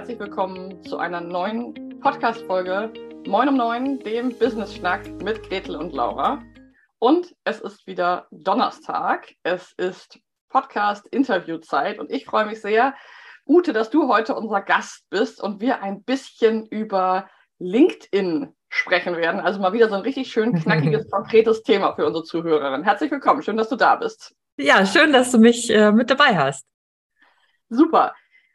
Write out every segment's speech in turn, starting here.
herzlich willkommen zu einer neuen Podcast-Folge Moin um Neun, dem Business-Schnack mit Gretel und Laura. Und es ist wieder Donnerstag. Es ist Podcast-Interview-Zeit und ich freue mich sehr, Ute, dass du heute unser Gast bist und wir ein bisschen über LinkedIn sprechen werden. Also mal wieder so ein richtig schön knackiges, konkretes Thema für unsere Zuhörerinnen. Herzlich willkommen, schön, dass du da bist. Ja, schön, dass du mich äh, mit dabei hast. Super.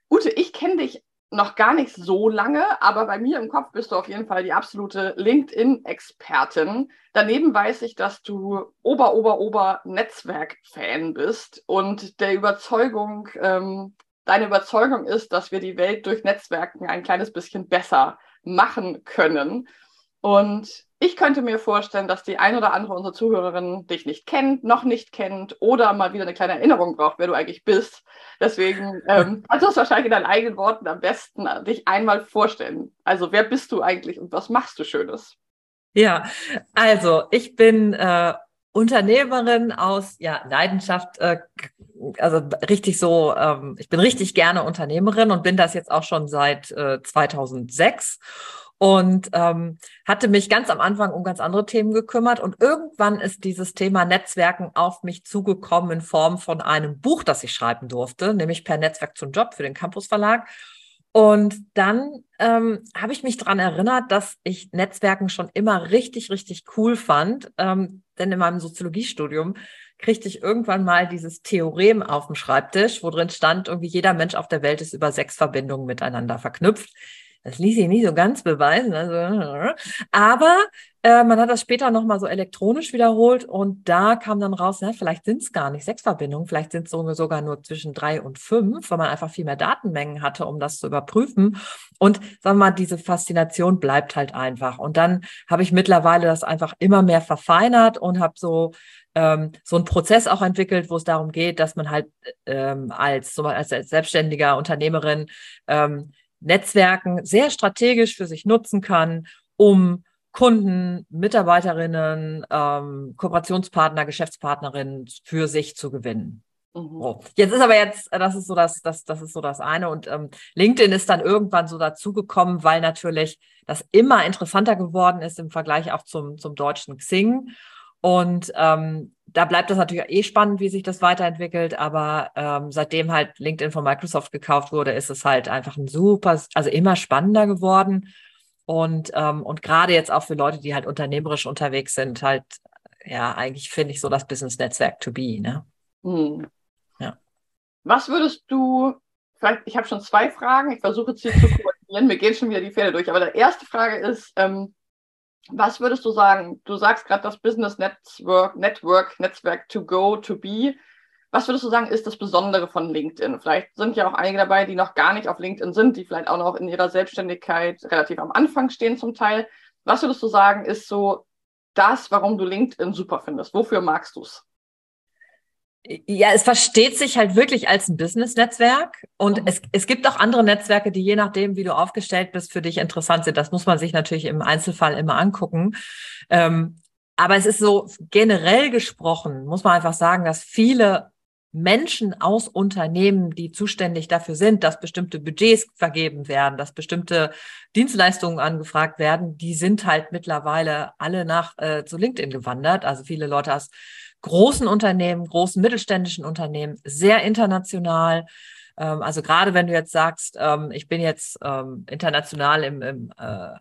Ute, ich kenne dich noch gar nicht so lange, aber bei mir im Kopf bist du auf jeden Fall die absolute LinkedIn-Expertin. Daneben weiß ich, dass du Ober, Ober, Ober Netzwerk-Fan bist und der Überzeugung, ähm, deine Überzeugung ist, dass wir die Welt durch Netzwerken ein kleines bisschen besser machen können. Und ich könnte mir vorstellen, dass die ein oder andere unserer Zuhörerinnen dich nicht kennt, noch nicht kennt oder mal wieder eine kleine Erinnerung braucht, wer du eigentlich bist. Deswegen ähm, kannst du es wahrscheinlich in deinen eigenen Worten am besten äh, dich einmal vorstellen. Also wer bist du eigentlich und was machst du Schönes? Ja, also ich bin äh, Unternehmerin aus ja, Leidenschaft, äh, also richtig so, ähm, ich bin richtig gerne Unternehmerin und bin das jetzt auch schon seit äh, 2006 und ähm, hatte mich ganz am Anfang um ganz andere Themen gekümmert. Und irgendwann ist dieses Thema Netzwerken auf mich zugekommen in Form von einem Buch, das ich schreiben durfte, nämlich per Netzwerk zum Job für den Campus Verlag. Und dann ähm, habe ich mich daran erinnert, dass ich Netzwerken schon immer richtig, richtig cool fand. Ähm, denn in meinem Soziologiestudium kriegte ich irgendwann mal dieses Theorem auf dem Schreibtisch, wo drin stand, irgendwie jeder Mensch auf der Welt ist über sechs Verbindungen miteinander verknüpft. Das ließ sich nicht so ganz beweisen. Also, aber äh, man hat das später nochmal so elektronisch wiederholt und da kam dann raus, na, vielleicht sind es gar nicht sechs Verbindungen, vielleicht sind es sogar nur zwischen drei und fünf, weil man einfach viel mehr Datenmengen hatte, um das zu überprüfen. Und sagen wir mal, diese Faszination bleibt halt einfach. Und dann habe ich mittlerweile das einfach immer mehr verfeinert und habe so ähm, so einen Prozess auch entwickelt, wo es darum geht, dass man halt ähm, als, so als, als selbstständiger Unternehmerin ähm, Netzwerken sehr strategisch für sich nutzen kann, um Kunden, Mitarbeiterinnen, ähm, Kooperationspartner, Geschäftspartnerinnen für sich zu gewinnen. Mhm. So. Jetzt ist aber jetzt, das ist so das, das, das ist so das eine. Und ähm, LinkedIn ist dann irgendwann so dazugekommen, weil natürlich das immer interessanter geworden ist im Vergleich auch zum, zum deutschen Xing. Und ähm, da bleibt das natürlich eh spannend, wie sich das weiterentwickelt. Aber ähm, seitdem halt LinkedIn von Microsoft gekauft wurde, ist es halt einfach ein super, also immer spannender geworden. Und, ähm, und gerade jetzt auch für Leute, die halt unternehmerisch unterwegs sind, halt, ja, eigentlich finde ich so das Business-Netzwerk to be, ne? Hm. Ja. Was würdest du, vielleicht, ich habe schon zwei Fragen, ich versuche sie zu koordinieren, mir gehen schon wieder die Pferde durch, aber die erste Frage ist, ähm, was würdest du sagen? Du sagst gerade das Business Network, Network, Netzwerk to go, to be. Was würdest du sagen, ist das Besondere von LinkedIn? Vielleicht sind ja auch einige dabei, die noch gar nicht auf LinkedIn sind, die vielleicht auch noch in ihrer Selbstständigkeit relativ am Anfang stehen zum Teil. Was würdest du sagen, ist so das, warum du LinkedIn super findest? Wofür magst du es? Ja, es versteht sich halt wirklich als ein Business-Netzwerk und es, es gibt auch andere Netzwerke, die je nachdem, wie du aufgestellt bist, für dich interessant sind. Das muss man sich natürlich im Einzelfall immer angucken. Ähm, aber es ist so generell gesprochen, muss man einfach sagen, dass viele Menschen aus Unternehmen, die zuständig dafür sind, dass bestimmte Budgets vergeben werden, dass bestimmte Dienstleistungen angefragt werden, die sind halt mittlerweile alle nach äh, zu LinkedIn gewandert. Also viele Leute aus großen Unternehmen, großen mittelständischen Unternehmen, sehr international. Ähm, also gerade wenn du jetzt sagst, ähm, ich bin jetzt ähm, international im, im äh,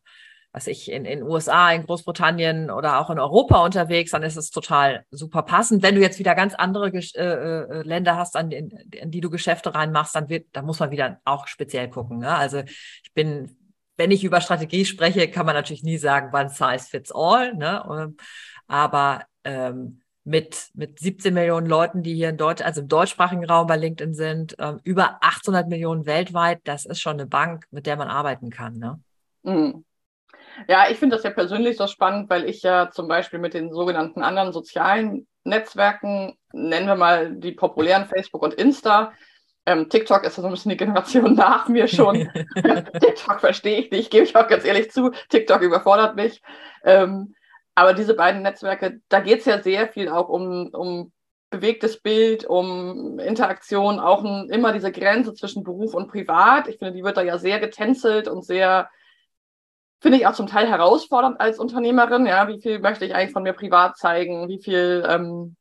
was ich in in USA, in Großbritannien oder auch in Europa unterwegs, dann ist es total super passend. Wenn du jetzt wieder ganz andere äh, äh, Länder hast, an, in, in die du Geschäfte reinmachst, dann wird, da muss man wieder auch speziell gucken. Ne? Also ich bin, wenn ich über Strategie spreche, kann man natürlich nie sagen, one size fits all. Ne? Aber ähm, mit, mit 17 Millionen Leuten, die hier in Deutsch, also im deutschsprachigen Raum bei LinkedIn sind, äh, über 800 Millionen weltweit, das ist schon eine Bank, mit der man arbeiten kann. Ne? Mhm. Ja, ich finde das ja persönlich so spannend, weil ich ja zum Beispiel mit den sogenannten anderen sozialen Netzwerken, nennen wir mal die populären Facebook und Insta, ähm, TikTok ist so ein bisschen die Generation nach mir schon. TikTok verstehe ich nicht, gebe ich auch ganz ehrlich zu. TikTok überfordert mich. Ähm, aber diese beiden Netzwerke, da geht es ja sehr viel auch um, um bewegtes Bild, um Interaktion, auch ein, immer diese Grenze zwischen Beruf und Privat. Ich finde, die wird da ja sehr getänzelt und sehr, finde ich auch zum Teil herausfordernd als Unternehmerin. Ja, wie viel möchte ich eigentlich von mir privat zeigen? Wie viel, ähm,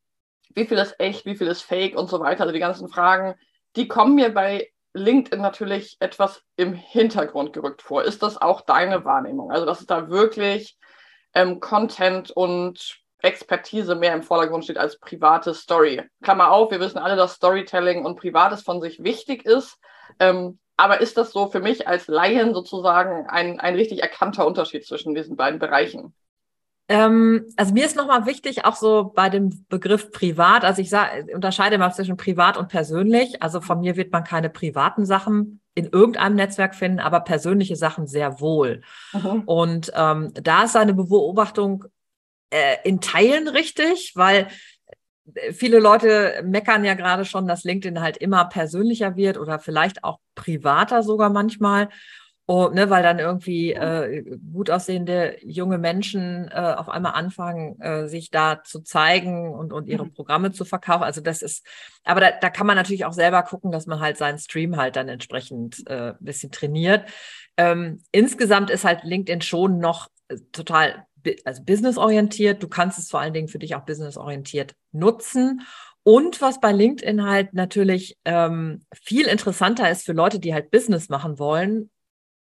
wie viel ist echt? Wie viel ist fake und so weiter? Also die ganzen Fragen, die kommen mir bei LinkedIn natürlich etwas im Hintergrund gerückt vor. Ist das auch deine Wahrnehmung? Also, dass es da wirklich ähm, Content und Expertise mehr im Vordergrund steht als private Story. Klammer auf, wir wissen alle, dass Storytelling und Privates von sich wichtig ist. Ähm, aber ist das so für mich als Laien sozusagen ein, ein richtig erkannter Unterschied zwischen diesen beiden Bereichen? Ähm, also mir ist nochmal wichtig, auch so bei dem Begriff privat, also ich sag, unterscheide mal zwischen privat und persönlich. Also von mir wird man keine privaten Sachen in irgendeinem Netzwerk finden, aber persönliche Sachen sehr wohl. Mhm. Und ähm, da ist eine Beobachtung äh, in Teilen richtig, weil äh, viele Leute meckern ja gerade schon, dass LinkedIn halt immer persönlicher wird oder vielleicht auch privater sogar manchmal. Oh, ne, weil dann irgendwie äh, gut aussehende junge Menschen äh, auf einmal anfangen, äh, sich da zu zeigen und, und ihre mhm. Programme zu verkaufen. Also das ist, aber da, da kann man natürlich auch selber gucken, dass man halt seinen Stream halt dann entsprechend äh, ein bisschen trainiert. Ähm, insgesamt ist halt LinkedIn schon noch äh, total also businessorientiert. Du kannst es vor allen Dingen für dich auch businessorientiert nutzen. Und was bei LinkedIn halt natürlich ähm, viel interessanter ist für Leute, die halt Business machen wollen,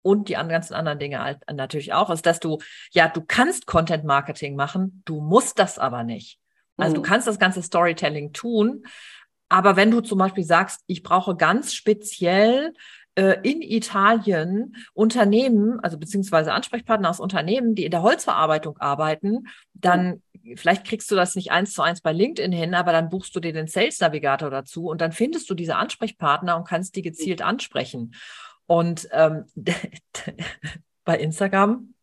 und die ganzen anderen Dinge halt natürlich auch, ist, dass du, ja, du kannst Content Marketing machen, du musst das aber nicht. Also mhm. du kannst das ganze Storytelling tun, aber wenn du zum Beispiel sagst, ich brauche ganz speziell äh, in Italien Unternehmen, also beziehungsweise Ansprechpartner aus Unternehmen, die in der Holzverarbeitung arbeiten, dann mhm. vielleicht kriegst du das nicht eins zu eins bei LinkedIn hin, aber dann buchst du dir den Sales Navigator dazu und dann findest du diese Ansprechpartner und kannst die gezielt ansprechen. Und ähm, bei Instagram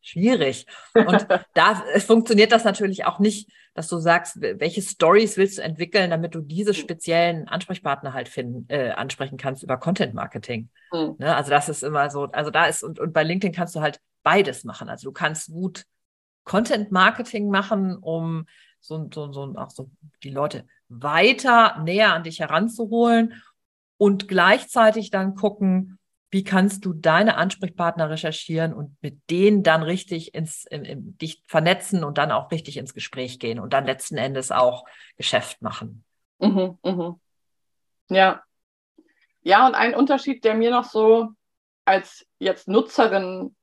schwierig. Und da funktioniert das natürlich auch nicht, dass du sagst, welche Stories willst du entwickeln, damit du diese speziellen Ansprechpartner halt finden, äh, ansprechen kannst über Content Marketing. Mhm. Ne? Also das ist immer so, also da ist, und, und bei LinkedIn kannst du halt beides machen. Also du kannst gut Content Marketing machen, um so, so, so auch so die Leute weiter näher an dich heranzuholen und gleichzeitig dann gucken, wie kannst du deine Ansprechpartner recherchieren und mit denen dann richtig ins, in, in, dich vernetzen und dann auch richtig ins Gespräch gehen und dann letzten Endes auch Geschäft machen. Mhm, mhm. Ja. Ja, und ein Unterschied, der mir noch so als jetzt Nutzerin,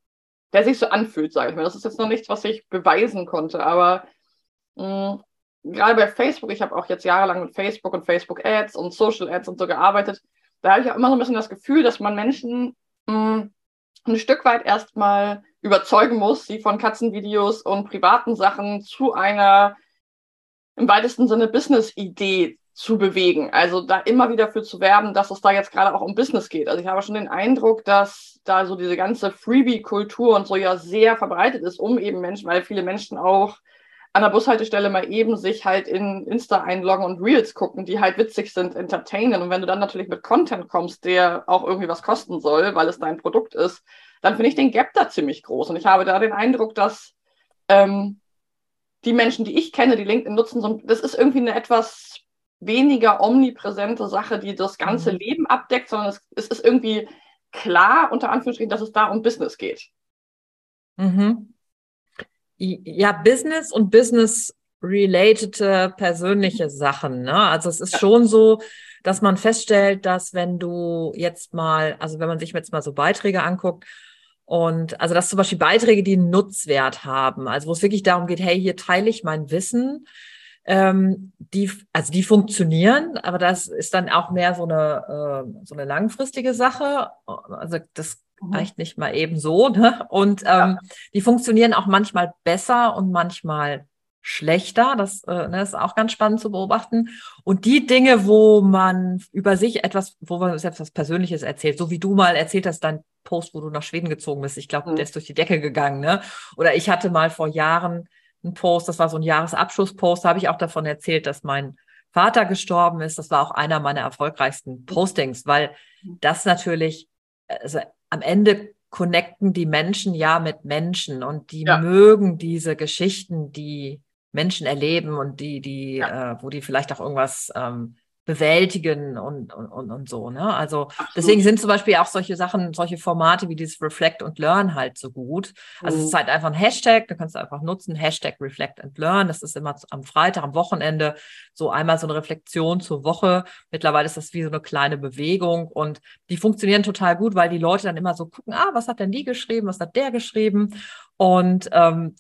der sich so anfühlt, sage ich mal. Das ist jetzt noch nichts, was ich beweisen konnte, aber mh, mm, gerade bei Facebook, ich habe auch jetzt jahrelang mit Facebook und Facebook Ads und Social Ads und so gearbeitet. Da habe ich auch immer so ein bisschen das Gefühl, dass man Menschen mh, mm, ein Stück weit erstmal überzeugen muss, sie von Katzenvideos und privaten Sachen zu einer im weitesten Sinne Business-Idee zu bewegen. Also da immer wieder für zu werben, dass es da jetzt gerade auch um Business geht. Also ich habe schon den Eindruck, dass da so diese ganze Freebie-Kultur und so ja sehr verbreitet ist, um eben Menschen, weil viele Menschen auch an der Bushaltestelle mal eben sich halt in Insta einloggen und Reels gucken, die halt witzig sind, entertainen. Und wenn du dann natürlich mit Content kommst, der auch irgendwie was kosten soll, weil es dein Produkt ist, dann finde ich den Gap da ziemlich groß. Und ich habe da den Eindruck, dass ähm, die Menschen, die ich kenne, die LinkedIn nutzen, so, das ist irgendwie eine etwas weniger omnipräsente Sache, die das ganze mhm. Leben abdeckt, sondern es, es, ist irgendwie klar, unter Anführungsstrichen, dass es da um Business geht. Mhm ja, Business und Business-related persönliche Sachen. Ne? Also es ist ja. schon so, dass man feststellt, dass wenn du jetzt mal, also wenn man sich jetzt mal so Beiträge anguckt, und also dass zum Beispiel Beiträge, die einen Nutzwert haben, also wo es wirklich darum geht, hey, hier teile ich mein Wissen, ähm, die, also die funktionieren, aber das ist dann auch mehr so eine, äh, so eine langfristige Sache. Also das mhm. Reicht nicht mal eben so. Ne? Und ähm, ja. die funktionieren auch manchmal besser und manchmal schlechter. Das äh, ne, ist auch ganz spannend zu beobachten. Und die Dinge, wo man über sich etwas, wo man selbst was Persönliches erzählt, so wie du mal erzählt hast, dein Post, wo du nach Schweden gezogen bist. Ich glaube, mhm. der ist durch die Decke gegangen. Ne? Oder ich hatte mal vor Jahren einen Post, das war so ein Jahresabschlusspost, da habe ich auch davon erzählt, dass mein Vater gestorben ist. Das war auch einer meiner erfolgreichsten Postings, weil mhm. das natürlich, also am Ende connecten die Menschen ja mit Menschen und die ja. mögen diese Geschichten, die Menschen erleben und die, die, ja. äh, wo die vielleicht auch irgendwas ähm, bewältigen und, und, und, so. Ne? Also Absolut. deswegen sind zum Beispiel auch solche Sachen, solche Formate wie dieses Reflect und Learn halt so gut. Also mhm. es ist halt einfach ein Hashtag, du kannst einfach nutzen, Hashtag Reflect and Learn. Das ist immer am Freitag, am Wochenende so einmal so eine Reflexion zur Woche. Mittlerweile ist das wie so eine kleine Bewegung und die funktionieren total gut, weil die Leute dann immer so gucken, ah, was hat denn die geschrieben, was hat der geschrieben? Und ähm,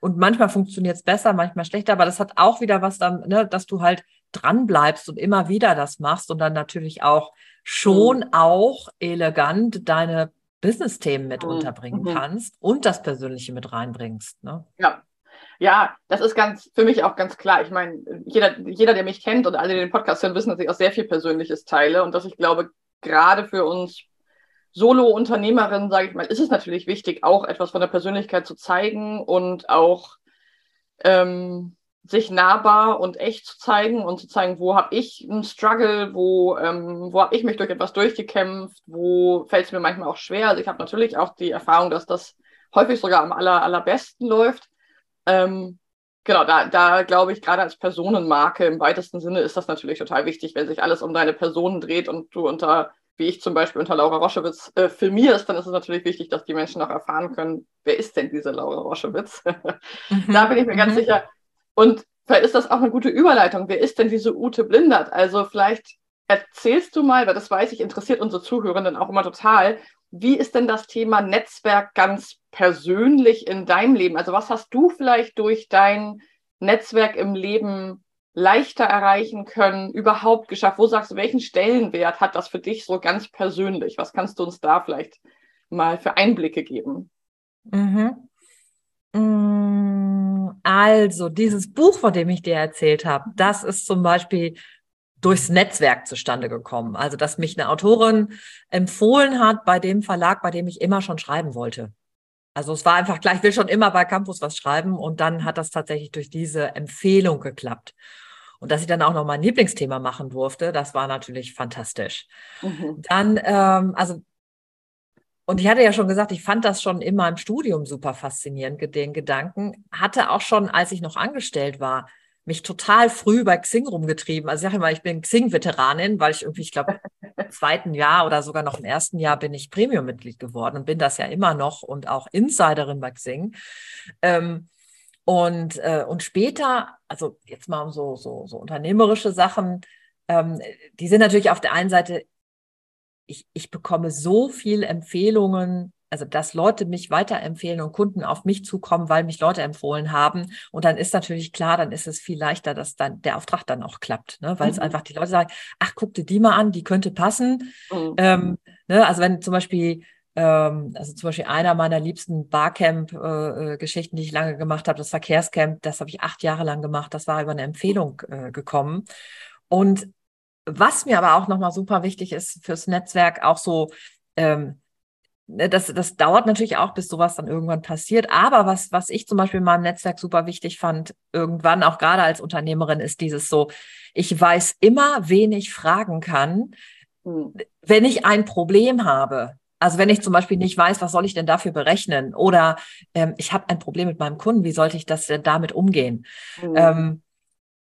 und manchmal funktioniert es besser, manchmal schlechter, aber das hat auch wieder was dann, ne, dass du halt dran bleibst und immer wieder das machst und dann natürlich auch schon mhm. auch elegant deine Business-Themen mit mhm. unterbringen mhm. kannst und das Persönliche mit reinbringst. Ne? Ja. Ja, das ist ganz für mich auch ganz klar. Ich meine, jeder, jeder, der mich kennt und alle, die den Podcast hören, wissen, dass ich auch sehr viel Persönliches teile und dass ich glaube, gerade für uns Solo-Unternehmerin, sage ich mal, ist es natürlich wichtig, auch etwas von der Persönlichkeit zu zeigen und auch ähm, sich nahbar und echt zu zeigen und zu zeigen, wo habe ich einen Struggle, wo, ähm, wo habe ich mich durch etwas durchgekämpft, wo fällt es mir manchmal auch schwer. Also ich habe natürlich auch die Erfahrung, dass das häufig sogar am aller, allerbesten läuft. Ähm, genau, da, da glaube ich, gerade als Personenmarke im weitesten Sinne ist das natürlich total wichtig, wenn sich alles um deine Person dreht und du unter wie ich zum Beispiel unter Laura Roschewitz äh, filmierst, dann ist es natürlich wichtig, dass die Menschen auch erfahren können, wer ist denn diese Laura Roschewitz? mhm. Da bin ich mir mhm. ganz sicher. Und vielleicht ist das auch eine gute Überleitung. Wer ist denn diese Ute Blindert? Also vielleicht erzählst du mal, weil das weiß ich, interessiert unsere Zuhörenden auch immer total. Wie ist denn das Thema Netzwerk ganz persönlich in deinem Leben? Also was hast du vielleicht durch dein Netzwerk im Leben leichter erreichen können, überhaupt geschafft? Wo sagst du, welchen Stellenwert hat das für dich so ganz persönlich? Was kannst du uns da vielleicht mal für Einblicke geben? Mhm. Also, dieses Buch, von dem ich dir erzählt habe, das ist zum Beispiel durchs Netzwerk zustande gekommen. Also, dass mich eine Autorin empfohlen hat bei dem Verlag, bei dem ich immer schon schreiben wollte. Also es war einfach gleich, ich will schon immer bei Campus was schreiben und dann hat das tatsächlich durch diese Empfehlung geklappt. Und dass ich dann auch noch mein Lieblingsthema machen durfte, das war natürlich fantastisch. Mhm. Dann, ähm, also, und ich hatte ja schon gesagt, ich fand das schon immer im Studium super faszinierend, den Gedanken. Hatte auch schon, als ich noch angestellt war, mich total früh bei Xing rumgetrieben. Also ich sage immer, ich bin Xing-Veteranin, weil ich irgendwie, ich glaube, im zweiten Jahr oder sogar noch im ersten Jahr bin ich Premium-Mitglied geworden und bin das ja immer noch und auch Insiderin bei Xing. Ähm, und, äh, und später, also jetzt mal um so, so, so unternehmerische Sachen, ähm, die sind natürlich auf der einen Seite, ich, ich bekomme so viel Empfehlungen, also dass Leute mich weiterempfehlen und Kunden auf mich zukommen, weil mich Leute empfohlen haben. Und dann ist natürlich klar, dann ist es viel leichter, dass dann der Auftrag dann auch klappt, ne? weil mhm. es einfach die Leute sagen, ach, guck dir die mal an, die könnte passen. Mhm. Ähm, ne? Also wenn zum Beispiel ähm, also zum Beispiel einer meiner liebsten Barcamp-Geschichten, äh, die ich lange gemacht habe, das Verkehrscamp, das habe ich acht Jahre lang gemacht. Das war über eine Empfehlung äh, gekommen. Und was mir aber auch nochmal super wichtig ist fürs Netzwerk, auch so, ähm, ne, das, das dauert natürlich auch, bis sowas dann irgendwann passiert. Aber was, was ich zum Beispiel in meinem Netzwerk super wichtig fand, irgendwann auch gerade als Unternehmerin, ist dieses so, ich weiß immer, wen ich fragen kann, hm. wenn ich ein Problem habe. Also wenn ich zum Beispiel nicht weiß, was soll ich denn dafür berechnen? Oder ähm, ich habe ein Problem mit meinem Kunden, wie sollte ich das denn damit umgehen? Mhm. Ähm,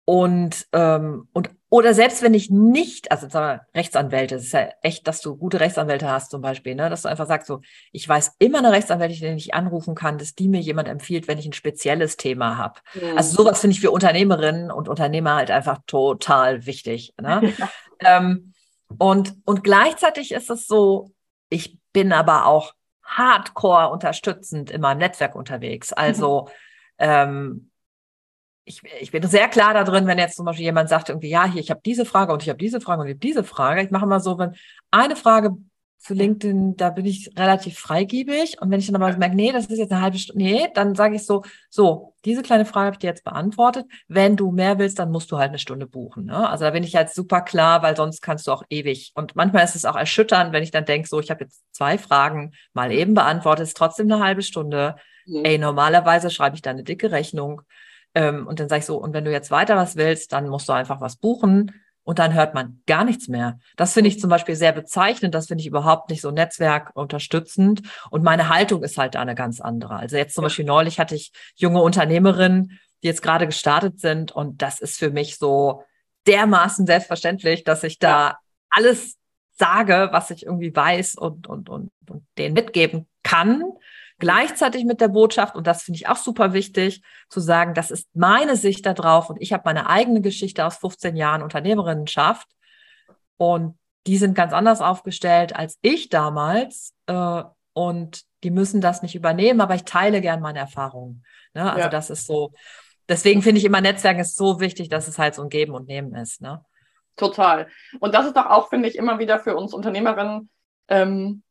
und, ähm, und oder selbst wenn ich nicht, also sagen wir, Rechtsanwälte, es ist ja echt, dass du gute Rechtsanwälte hast zum Beispiel, ne? dass du einfach sagst, so, ich weiß immer eine Rechtsanwältin, die ich anrufen kann, dass die mir jemand empfiehlt, wenn ich ein spezielles Thema habe. Mhm. Also sowas finde ich für Unternehmerinnen und Unternehmer halt einfach total wichtig. Ne? ähm, und, und gleichzeitig ist es so, ich bin aber auch hardcore unterstützend in meinem Netzwerk unterwegs. Also mhm. ähm, ich, ich bin sehr klar da drin, wenn jetzt zum Beispiel jemand sagt, irgendwie, ja, hier, ich habe diese Frage und ich habe diese Frage und ich habe diese Frage. Ich mache mal so, wenn eine Frage zu LinkedIn, da bin ich relativ freigebig. Und wenn ich dann aber merke, nee, das ist jetzt eine halbe Stunde, nee, dann sage ich so, so, diese kleine Frage habe ich dir jetzt beantwortet. Wenn du mehr willst, dann musst du halt eine Stunde buchen. Ne? Also da bin ich halt super klar, weil sonst kannst du auch ewig. Und manchmal ist es auch erschütternd, wenn ich dann denke, so, ich habe jetzt zwei Fragen mal eben beantwortet, ist trotzdem eine halbe Stunde. Mhm. Ey, normalerweise schreibe ich da eine dicke Rechnung. Ähm, und dann sage ich so, und wenn du jetzt weiter was willst, dann musst du einfach was buchen und dann hört man gar nichts mehr. Das finde ich zum Beispiel sehr bezeichnend. Das finde ich überhaupt nicht so Netzwerk unterstützend. Und meine Haltung ist halt eine ganz andere. Also jetzt zum Beispiel neulich hatte ich junge Unternehmerinnen, die jetzt gerade gestartet sind. Und das ist für mich so dermaßen selbstverständlich, dass ich da ja. alles sage, was ich irgendwie weiß und, und, und, und denen mitgeben kann. Gleichzeitig mit der Botschaft, und das finde ich auch super wichtig, zu sagen, das ist meine Sicht darauf und ich habe meine eigene Geschichte aus 15 Jahren Unternehmerinnenschaft und die sind ganz anders aufgestellt als ich damals äh, und die müssen das nicht übernehmen, aber ich teile gern meine Erfahrungen. Ne? Also ja. das ist so, deswegen finde ich immer Netzwerken ist so wichtig, dass es halt so ein Geben und Nehmen ist. Ne? Total. Und das ist doch auch, finde ich, immer wieder für uns Unternehmerinnen ähm,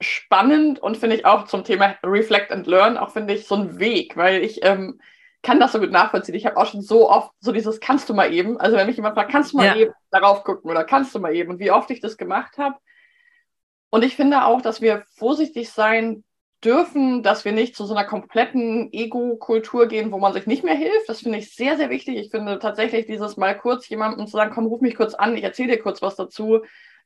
spannend und finde ich auch zum Thema Reflect and Learn auch, finde ich, so ein Weg, weil ich ähm, kann das so gut nachvollziehen. Ich habe auch schon so oft so dieses kannst du mal eben, also wenn mich jemand fragt, kannst du mal ja. eben darauf gucken oder kannst du mal eben und wie oft ich das gemacht habe. Und ich finde auch, dass wir vorsichtig sein dürfen, dass wir nicht zu so einer kompletten Ego-Kultur gehen, wo man sich nicht mehr hilft. Das finde ich sehr, sehr wichtig. Ich finde tatsächlich dieses mal kurz jemandem zu sagen, komm, ruf mich kurz an, ich erzähle dir kurz was dazu,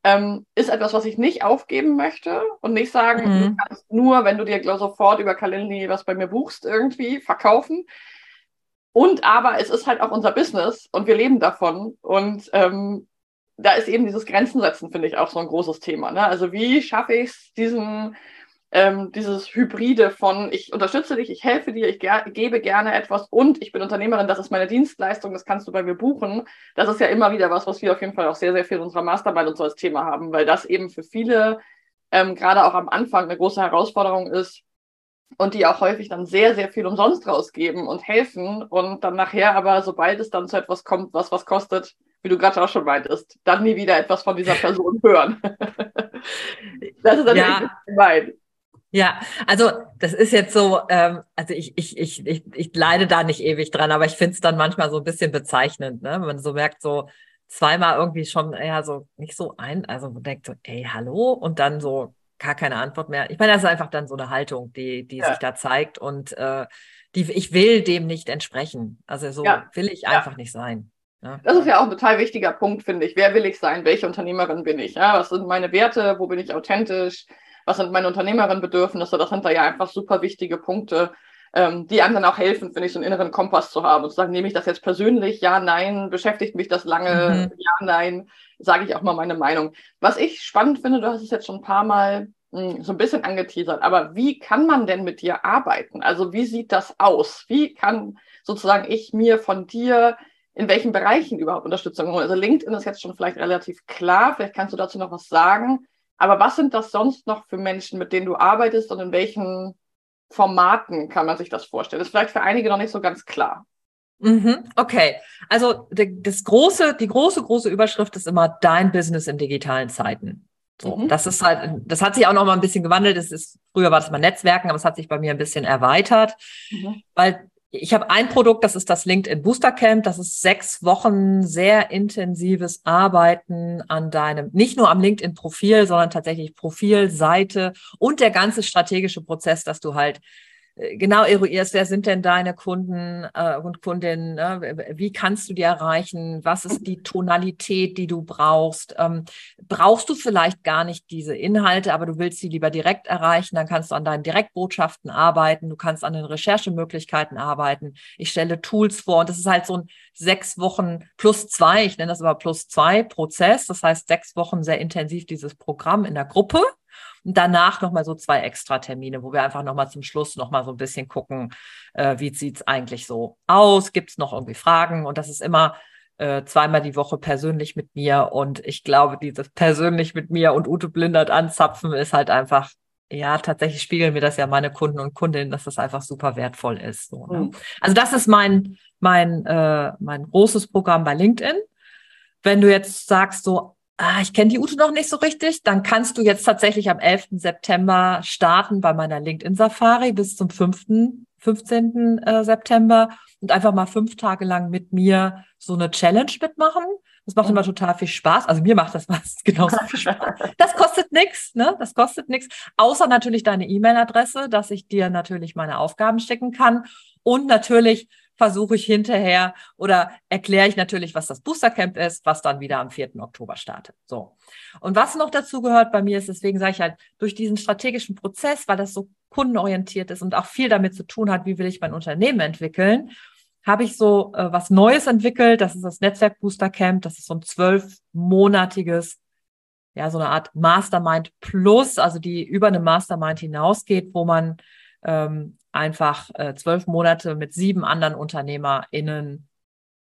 ähm, ist etwas, was ich nicht aufgeben möchte und nicht sagen, mhm. du kannst nur, wenn du dir sofort über Calendly was bei mir buchst, irgendwie verkaufen. Und aber es ist halt auch unser Business und wir leben davon. Und ähm, da ist eben dieses Grenzen setzen, finde ich, auch so ein großes Thema. Ne? Also wie schaffe ich es, diesen ähm, dieses Hybride von ich unterstütze dich, ich helfe dir, ich ger gebe gerne etwas und ich bin Unternehmerin, das ist meine Dienstleistung, das kannst du bei mir buchen. Das ist ja immer wieder was, was wir auf jeden Fall auch sehr, sehr viel in unserer Mastermind und so als Thema haben, weil das eben für viele ähm, gerade auch am Anfang eine große Herausforderung ist und die auch häufig dann sehr, sehr viel umsonst rausgeben und helfen und dann nachher aber, sobald es dann zu etwas kommt, was was kostet, wie du gerade auch schon meintest, dann nie wieder etwas von dieser Person hören. das ist natürlich ja. gemein. Ja, also das ist jetzt so, ähm, also ich, ich, ich, ich, ich leide da nicht ewig dran, aber ich finde es dann manchmal so ein bisschen bezeichnend, ne? wenn man so merkt, so zweimal irgendwie schon eher so nicht so ein, also man denkt so, ey, hallo, und dann so gar keine Antwort mehr. Ich meine, das ist einfach dann so eine Haltung, die, die ja. sich da zeigt und äh, die, ich will dem nicht entsprechen. Also so ja. will ich einfach ja. nicht sein. Ja. Das ist ja auch ein total wichtiger Punkt, finde ich. Wer will ich sein? Welche Unternehmerin bin ich? Ja, was sind meine Werte? Wo bin ich authentisch? Was sind meine Unternehmerin-Bedürfnisse, das sind da ja einfach super wichtige Punkte, ähm, die einem dann auch helfen, finde ich, so einen inneren Kompass zu haben und zu sagen, nehme ich das jetzt persönlich, ja, nein, beschäftigt mich das lange, mhm. ja, nein, sage ich auch mal meine Meinung. Was ich spannend finde, du hast es jetzt schon ein paar Mal hm, so ein bisschen angeteasert, aber wie kann man denn mit dir arbeiten? Also wie sieht das aus? Wie kann sozusagen ich mir von dir in welchen Bereichen überhaupt Unterstützung holen? Also LinkedIn ist jetzt schon vielleicht relativ klar, vielleicht kannst du dazu noch was sagen. Aber was sind das sonst noch für Menschen, mit denen du arbeitest und in welchen Formaten kann man sich das vorstellen? Das ist vielleicht für einige noch nicht so ganz klar. Mhm, okay, also das große, die große, große Überschrift ist immer dein Business in digitalen Zeiten. So, mhm. das ist halt, das hat sich auch noch mal ein bisschen gewandelt. Das ist, früher war das mal Netzwerken, aber es hat sich bei mir ein bisschen erweitert, mhm. weil ich habe ein Produkt, das ist das LinkedIn Booster Camp. Das ist sechs Wochen sehr intensives Arbeiten an deinem, nicht nur am LinkedIn-Profil, sondern tatsächlich Profil, Seite und der ganze strategische Prozess, dass du halt genau eruierst, wer sind denn deine Kunden äh, und Kundinnen, ne? wie kannst du die erreichen, was ist die Tonalität, die du brauchst, ähm, brauchst du vielleicht gar nicht diese Inhalte, aber du willst sie lieber direkt erreichen, dann kannst du an deinen Direktbotschaften arbeiten, du kannst an den Recherchemöglichkeiten arbeiten, ich stelle Tools vor und das ist halt so ein sechs Wochen plus zwei, ich nenne das aber plus zwei Prozess, das heißt sechs Wochen sehr intensiv dieses Programm in der Gruppe, und danach nochmal so zwei extra Termine, wo wir einfach nochmal zum Schluss nochmal so ein bisschen gucken, äh, wie sieht's eigentlich so aus? Gibt es noch irgendwie Fragen? Und das ist immer äh, zweimal die Woche persönlich mit mir. Und ich glaube, dieses persönlich mit mir und Ute Blindert anzapfen ist halt einfach ja, tatsächlich spiegeln mir das ja meine Kunden und Kundinnen, dass das einfach super wertvoll ist. So, ne? mhm. Also das ist mein, mein, äh, mein großes Programm bei LinkedIn. Wenn du jetzt sagst, so, ah, ich kenne die Ute noch nicht so richtig, dann kannst du jetzt tatsächlich am 11. September starten bei meiner LinkedIn-Safari bis zum 5., 15. Äh, September und einfach mal fünf Tage lang mit mir so eine Challenge mitmachen. Das macht immer total viel Spaß. Also mir macht das was genauso viel Spaß. Das kostet nichts, ne? Das kostet nichts. Außer natürlich deine E-Mail-Adresse, dass ich dir natürlich meine Aufgaben stecken kann. Und natürlich versuche ich hinterher oder erkläre ich natürlich, was das Boostercamp ist, was dann wieder am 4. Oktober startet. So. Und was noch dazu gehört bei mir ist, deswegen sage ich halt, durch diesen strategischen Prozess, weil das so kundenorientiert ist und auch viel damit zu tun hat, wie will ich mein Unternehmen entwickeln, habe ich so äh, was Neues entwickelt. Das ist das Netzwerk Booster Camp. Das ist so ein zwölfmonatiges, ja, so eine Art Mastermind Plus, also die über eine Mastermind hinausgeht, wo man ähm, einfach äh, zwölf Monate mit sieben anderen UnternehmerInnen,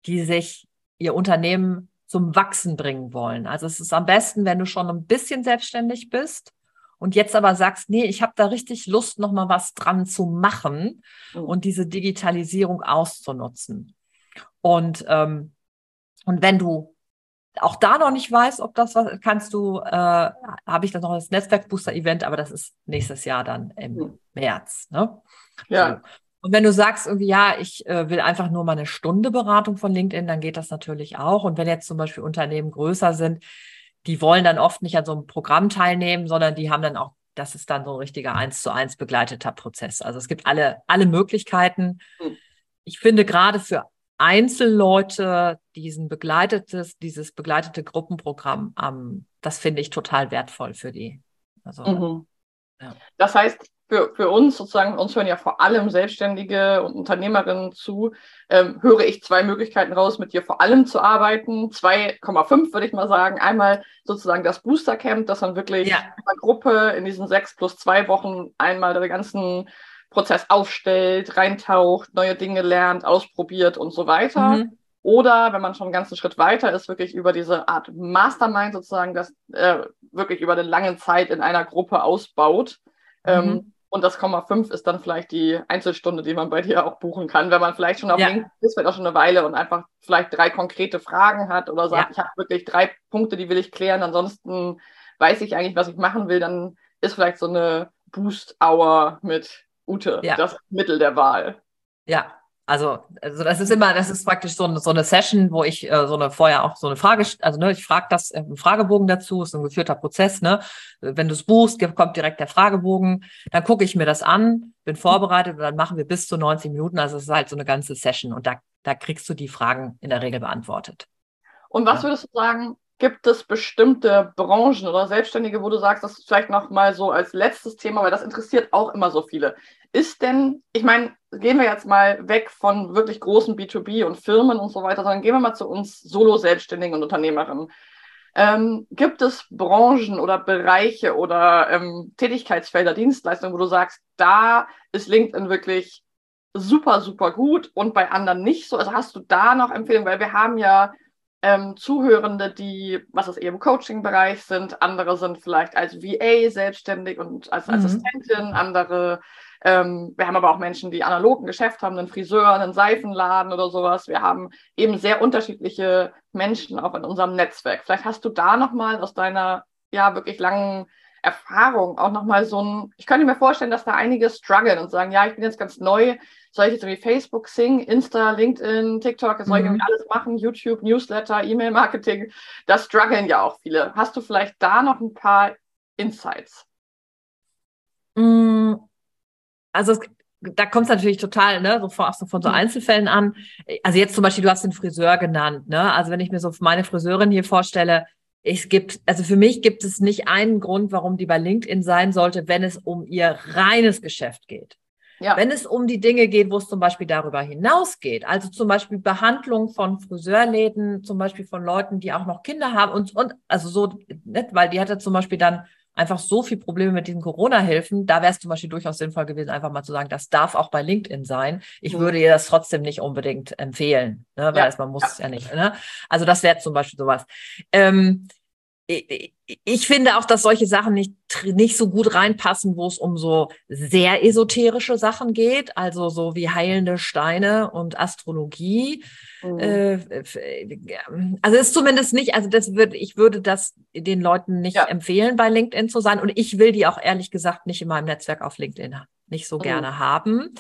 die sich ihr Unternehmen zum Wachsen bringen wollen. Also es ist am besten, wenn du schon ein bisschen selbstständig bist und jetzt aber sagst, nee, ich habe da richtig Lust, noch mal was dran zu machen mhm. und diese Digitalisierung auszunutzen. Und ähm, und wenn du auch da noch nicht weißt, ob das was kannst du, äh, habe ich dann noch das Netzwerkbooster-Event, aber das ist nächstes Jahr dann im. März. Ne? Ja. So. Und wenn du sagst irgendwie, ja, ich äh, will einfach nur mal eine Stunde Beratung von LinkedIn, dann geht das natürlich auch. Und wenn jetzt zum Beispiel Unternehmen größer sind, die wollen dann oft nicht an so einem Programm teilnehmen, sondern die haben dann auch, das ist dann so ein richtiger eins zu eins begleiteter Prozess. Also es gibt alle, alle Möglichkeiten. Hm. Ich finde gerade für Einzelleute diesen begleitetes, dieses begleitete Gruppenprogramm, ähm, das finde ich total wertvoll für die. Also, mhm. ja. Das heißt, für, für uns sozusagen, uns hören ja vor allem Selbstständige und Unternehmerinnen zu, ähm, höre ich zwei Möglichkeiten raus, mit dir vor allem zu arbeiten. 2,5 würde ich mal sagen. Einmal sozusagen das Booster Camp, das dann wirklich ja. eine Gruppe in diesen sechs plus zwei Wochen einmal den ganzen Prozess aufstellt, reintaucht, neue Dinge lernt, ausprobiert und so weiter. Mhm. Oder wenn man schon einen ganzen Schritt weiter ist, wirklich über diese Art Mastermind sozusagen, das äh, wirklich über eine lange Zeit in einer Gruppe ausbaut. Ähm, mhm. Ähm, und das Komma 5 ist dann vielleicht die Einzelstunde, die man bei dir auch buchen kann, wenn man vielleicht schon auf ja. LinkedIn ist, vielleicht auch schon eine Weile und einfach vielleicht drei konkrete Fragen hat oder sagt, ja. ich habe wirklich drei Punkte, die will ich klären, ansonsten weiß ich eigentlich, was ich machen will, dann ist vielleicht so eine Boost-Hour mit Ute ja. das Mittel der Wahl. Ja, also, also das ist immer, das ist praktisch so, eine, so eine Session, wo ich äh, so eine vorher auch so eine Frage, also ne, ich frage das im äh, Fragebogen dazu, ist ein geführter Prozess, ne? Wenn du es buchst, kommt direkt der Fragebogen, dann gucke ich mir das an, bin vorbereitet und dann machen wir bis zu 90 Minuten. Also es ist halt so eine ganze Session und da, da kriegst du die Fragen in der Regel beantwortet. Und was ja. würdest du sagen, gibt es bestimmte Branchen oder Selbstständige, wo du sagst, das ist vielleicht noch mal so als letztes Thema, weil das interessiert auch immer so viele. Ist denn, ich meine, gehen wir jetzt mal weg von wirklich großen B2B und Firmen und so weiter, sondern gehen wir mal zu uns Solo-Selbstständigen und Unternehmerinnen. Ähm, gibt es Branchen oder Bereiche oder ähm, Tätigkeitsfelder, Dienstleistungen, wo du sagst, da ist LinkedIn wirklich super, super gut und bei anderen nicht so? Also hast du da noch Empfehlungen? Weil wir haben ja ähm, Zuhörende, die, was ist eher im Coaching-Bereich sind, andere sind vielleicht als VA selbstständig und als mhm. Assistentin, andere ähm, wir haben aber auch Menschen, die analog ein Geschäft haben, einen Friseur, einen Seifenladen oder sowas. Wir haben eben sehr unterschiedliche Menschen auch in unserem Netzwerk. Vielleicht hast du da nochmal aus deiner ja wirklich langen Erfahrung auch nochmal so ein, ich könnte mir vorstellen, dass da einige strugglen und sagen, ja, ich bin jetzt ganz neu, soll ich jetzt irgendwie Facebook, Sing, Insta, LinkedIn, TikTok, soll ich irgendwie mhm. alles machen, YouTube, Newsletter, E-Mail-Marketing, da strugglen ja auch viele. Hast du vielleicht da noch ein paar Insights? Mm, also es, da kommt es natürlich total, ne, so von, so von so mhm. Einzelfällen an. Also jetzt zum Beispiel, du hast den Friseur genannt, ne? Also wenn ich mir so meine Friseurin hier vorstelle, es gibt, also für mich gibt es nicht einen Grund, warum die bei LinkedIn sein sollte, wenn es um ihr reines Geschäft geht. Ja. Wenn es um die Dinge geht, wo es zum Beispiel darüber hinausgeht, also zum Beispiel Behandlung von Friseurläden, zum Beispiel von Leuten, die auch noch Kinder haben und, und also so, nicht, weil die hatte zum Beispiel dann einfach so viel Probleme mit diesen Corona-Hilfen. Da wäre es zum Beispiel durchaus sinnvoll gewesen, einfach mal zu sagen, das darf auch bei LinkedIn sein. Ich mhm. würde ihr das trotzdem nicht unbedingt empfehlen, ne? weil ja. man muss ja. es ja nicht. Ne? Also das wäre zum Beispiel sowas. Ähm, ich finde auch, dass solche Sachen nicht, nicht so gut reinpassen, wo es um so sehr esoterische Sachen geht, also so wie heilende Steine und Astrologie. Mhm. Äh, also ist zumindest nicht, also das würde, ich würde das den Leuten nicht ja. empfehlen, bei LinkedIn zu sein. Und ich will die auch ehrlich gesagt nicht in meinem Netzwerk auf LinkedIn nicht so mhm. gerne haben.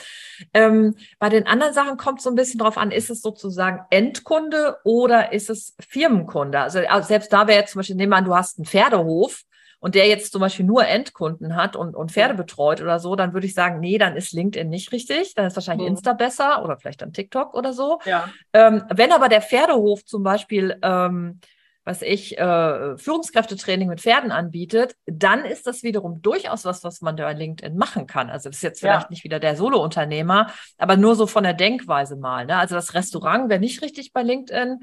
Ähm, bei den anderen Sachen kommt so ein bisschen drauf an, ist es sozusagen Endkunde oder ist es Firmenkunde? Also, also selbst da wäre jetzt zum Beispiel, nehmen wir an, du hast einen Pferdehof und der jetzt zum Beispiel nur Endkunden hat und, und Pferde betreut oder so, dann würde ich sagen, nee, dann ist LinkedIn nicht richtig, dann ist wahrscheinlich mhm. Insta besser oder vielleicht dann TikTok oder so. Ja. Ähm, wenn aber der Pferdehof zum Beispiel ähm, was ich, äh, Führungskräftetraining mit Pferden anbietet, dann ist das wiederum durchaus was, was man da bei LinkedIn machen kann. Also das ist jetzt vielleicht ja. nicht wieder der Solo-Unternehmer, aber nur so von der Denkweise mal. Ne? Also das Restaurant wäre nicht richtig bei LinkedIn.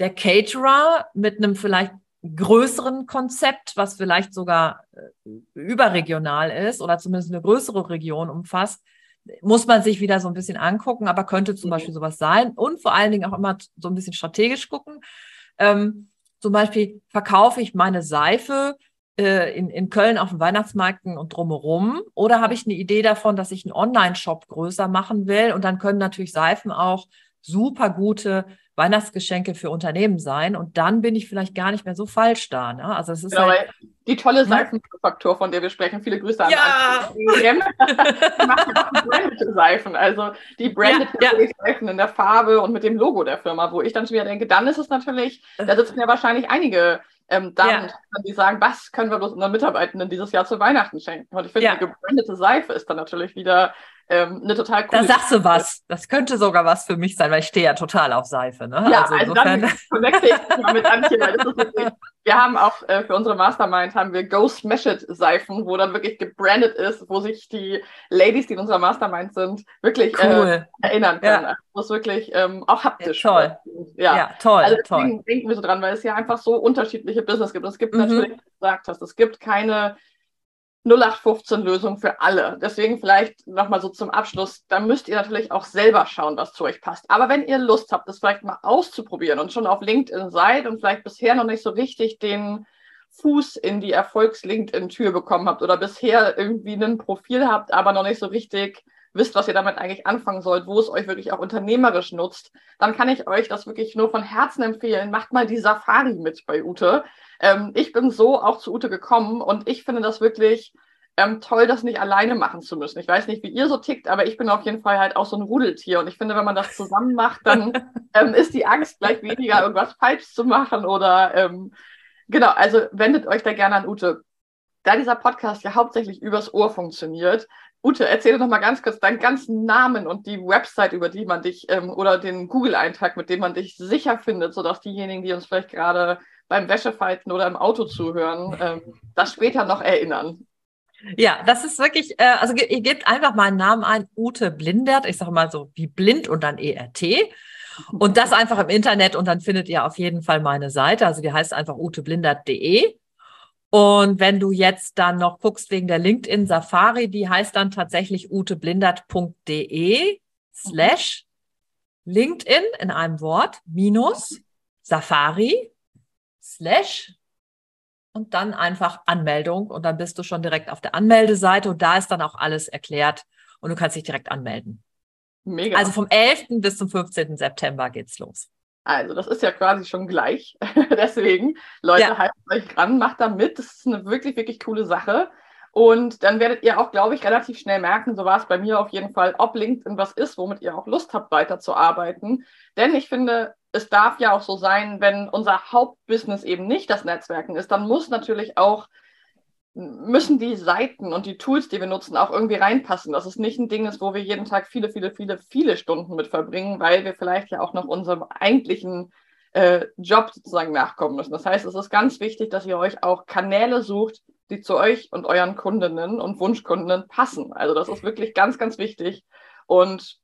Der Caterer mit einem vielleicht größeren Konzept, was vielleicht sogar äh, überregional ist oder zumindest eine größere Region umfasst, muss man sich wieder so ein bisschen angucken, aber könnte zum mhm. Beispiel sowas sein und vor allen Dingen auch immer so ein bisschen strategisch gucken. Ähm, zum Beispiel verkaufe ich meine Seife äh, in, in Köln auf den Weihnachtsmärkten und drumherum? Oder habe ich eine Idee davon, dass ich einen Online-Shop größer machen will? Und dann können natürlich Seifen auch super gute Weihnachtsgeschenke für Unternehmen sein und dann bin ich vielleicht gar nicht mehr so falsch da. Ne? Also es ist genau, halt, die tolle? Seifenfaktor, von der wir sprechen. Viele Grüße an ja. die machen brandete Seifen, also die branded ja, ja. Seifen in der Farbe und mit dem Logo der Firma, wo ich dann schon wieder denke, dann ist es natürlich, da sitzen ja wahrscheinlich einige ähm, Damen, ja. die sagen, was können wir bloß unseren Mitarbeitenden dieses Jahr zu Weihnachten schenken? Und ich finde, ja. eine gebrandete Seife ist dann natürlich wieder ähm, eine total coole. Da sagst du was. Das könnte sogar was für mich sein, weil ich stehe ja total auf Seife. Ne? Ja, also, also dann connecte ich mal mit Antje, weil das ist wirklich, wir haben auch äh, für unsere Mastermind haben wir Go Smash It Seifen, wo dann wirklich gebrandet ist, wo sich die Ladies, die in unserer Mastermind sind, wirklich äh, cool. äh, erinnern können. Ja. Wo es wirklich ähm, auch haptisch ja, toll. Ja. ja, toll. Also deswegen toll. denken wir so dran, weil es ja einfach so unterschiedliche Business gibt. Es gibt mhm. natürlich, wie du gesagt hast, es gibt keine 0815-Lösung für alle. Deswegen vielleicht nochmal so zum Abschluss, da müsst ihr natürlich auch selber schauen, was zu euch passt. Aber wenn ihr Lust habt, das vielleicht mal auszuprobieren und schon auf LinkedIn seid und vielleicht bisher noch nicht so richtig den Fuß in die Erfolgs-LinkedIn-Tür bekommen habt oder bisher irgendwie ein Profil habt, aber noch nicht so richtig wisst, was ihr damit eigentlich anfangen sollt, wo es euch wirklich auch unternehmerisch nutzt, dann kann ich euch das wirklich nur von Herzen empfehlen. Macht mal die Safari mit bei Ute. Ähm, ich bin so auch zu Ute gekommen und ich finde das wirklich ähm, toll, das nicht alleine machen zu müssen. Ich weiß nicht, wie ihr so tickt, aber ich bin auf jeden Fall halt auch so ein Rudeltier. Und ich finde, wenn man das zusammen macht, dann ähm, ist die Angst gleich weniger, irgendwas falsch zu machen oder ähm, genau, also wendet euch da gerne an Ute. Da dieser Podcast ja hauptsächlich übers Ohr funktioniert, Ute, erzähl doch mal ganz kurz deinen ganzen Namen und die Website, über die man dich ähm, oder den Google-Eintrag, mit dem man dich sicher findet, sodass diejenigen, die uns vielleicht gerade beim Wäschefalten oder im Auto zuhören, ähm, das später noch erinnern. Ja, das ist wirklich, äh, also ihr gebt einfach mal einen Namen ein, Ute Blindert, ich sage mal so wie blind und dann ERT. Und das einfach im Internet und dann findet ihr auf jeden Fall meine Seite. Also die heißt einfach uteblindert.de. Und wenn du jetzt dann noch guckst wegen der LinkedIn Safari, die heißt dann tatsächlich uteblindert.de slash LinkedIn in einem Wort minus Safari slash und dann einfach Anmeldung und dann bist du schon direkt auf der Anmeldeseite und da ist dann auch alles erklärt und du kannst dich direkt anmelden. Mega. Also vom 11. bis zum 15. September geht's los. Also, das ist ja quasi schon gleich. Deswegen, Leute, ja. haltet euch ran, macht da mit. Das ist eine wirklich, wirklich coole Sache. Und dann werdet ihr auch, glaube ich, relativ schnell merken, so war es bei mir auf jeden Fall, ob LinkedIn was ist, womit ihr auch Lust habt, weiterzuarbeiten. Denn ich finde, es darf ja auch so sein, wenn unser Hauptbusiness eben nicht das Netzwerken ist, dann muss natürlich auch müssen die Seiten und die Tools, die wir nutzen, auch irgendwie reinpassen. Dass es nicht ein Ding ist, wo wir jeden Tag viele, viele, viele, viele Stunden mit verbringen, weil wir vielleicht ja auch noch unserem eigentlichen äh, Job sozusagen nachkommen müssen. Das heißt, es ist ganz wichtig, dass ihr euch auch Kanäle sucht, die zu euch und euren Kundinnen und Wunschkundinnen passen. Also das ist wirklich ganz, ganz wichtig. Und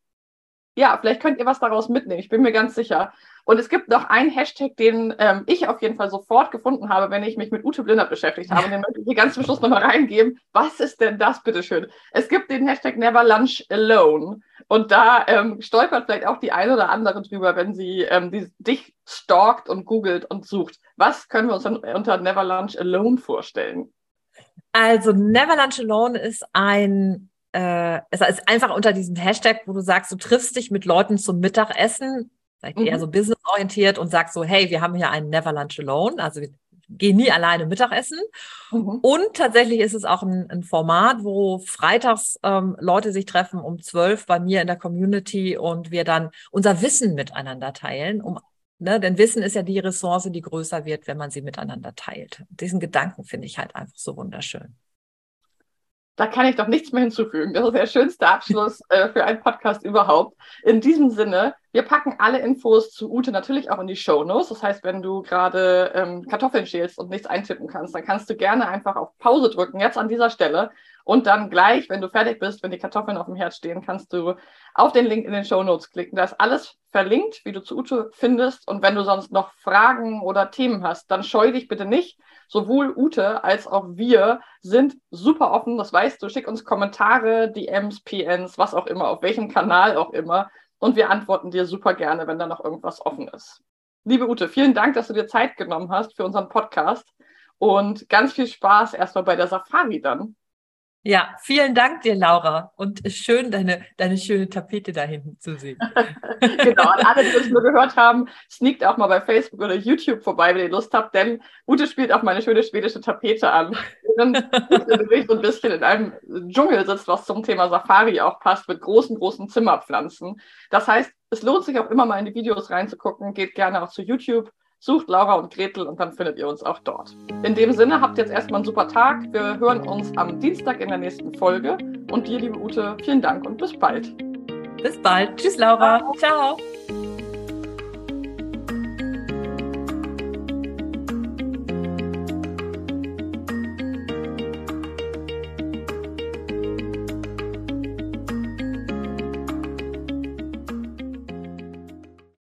ja, vielleicht könnt ihr was daraus mitnehmen. Ich bin mir ganz sicher. Und es gibt noch einen Hashtag, den ähm, ich auf jeden Fall sofort gefunden habe, wenn ich mich mit Ute Blindert beschäftigt habe. Den möchte ich hier ganz zum Schluss nochmal reingeben. Was ist denn das, bitteschön? Es gibt den Hashtag Never Lunch Alone. Und da ähm, stolpert vielleicht auch die eine oder andere drüber, wenn sie ähm, die, dich stalkt und googelt und sucht. Was können wir uns dann unter Never Lunch Alone vorstellen? Also Never Lunch Alone ist ein äh, es ist einfach unter diesem Hashtag, wo du sagst, du triffst dich mit Leuten zum Mittagessen vielleicht mhm. eher so businessorientiert und sagst so, hey, wir haben hier einen Never Lunch Alone, also wir gehen nie alleine Mittagessen. Mhm. Und tatsächlich ist es auch ein, ein Format, wo freitags ähm, Leute sich treffen um zwölf bei mir in der Community und wir dann unser Wissen miteinander teilen, um Ne, denn Wissen ist ja die Ressource, die größer wird, wenn man sie miteinander teilt. Diesen Gedanken finde ich halt einfach so wunderschön. Da kann ich doch nichts mehr hinzufügen. Das ist der schönste Abschluss äh, für einen Podcast überhaupt. In diesem Sinne, Wir packen alle Infos zu Ute natürlich auch in die Show Notes. Das heißt, wenn du gerade ähm, Kartoffeln schälst und nichts eintippen kannst, dann kannst du gerne einfach auf Pause drücken, jetzt an dieser Stelle. Und dann gleich, wenn du fertig bist, wenn die Kartoffeln auf dem Herd stehen, kannst du auf den Link in den Show Notes klicken. Da ist alles verlinkt, wie du zu Ute findest. Und wenn du sonst noch Fragen oder Themen hast, dann scheu dich bitte nicht. Sowohl Ute als auch wir sind super offen. Das weißt du. Schick uns Kommentare, DMs, PNs, was auch immer, auf welchem Kanal auch immer. Und wir antworten dir super gerne, wenn da noch irgendwas offen ist. Liebe Ute, vielen Dank, dass du dir Zeit genommen hast für unseren Podcast und ganz viel Spaß erstmal bei der Safari dann. Ja, vielen Dank dir, Laura. Und schön, deine, deine schöne Tapete da hinten zu sehen. genau, und alle, die das nur gehört haben, sneakt auch mal bei Facebook oder YouTube vorbei, wenn ihr Lust habt, denn Ute spielt auch meine schöne schwedische Tapete an. Dann wirklich so ein bisschen in einem Dschungel sitzt, was zum Thema Safari auch passt, mit großen, großen Zimmerpflanzen. Das heißt, es lohnt sich auch immer mal in die Videos reinzugucken. Geht gerne auch zu YouTube Sucht Laura und Gretel und dann findet ihr uns auch dort. In dem Sinne, habt jetzt erstmal einen super Tag. Wir hören uns am Dienstag in der nächsten Folge. Und dir, liebe Ute, vielen Dank und bis bald. Bis bald. Tschüss, Laura. Ciao. Ciao.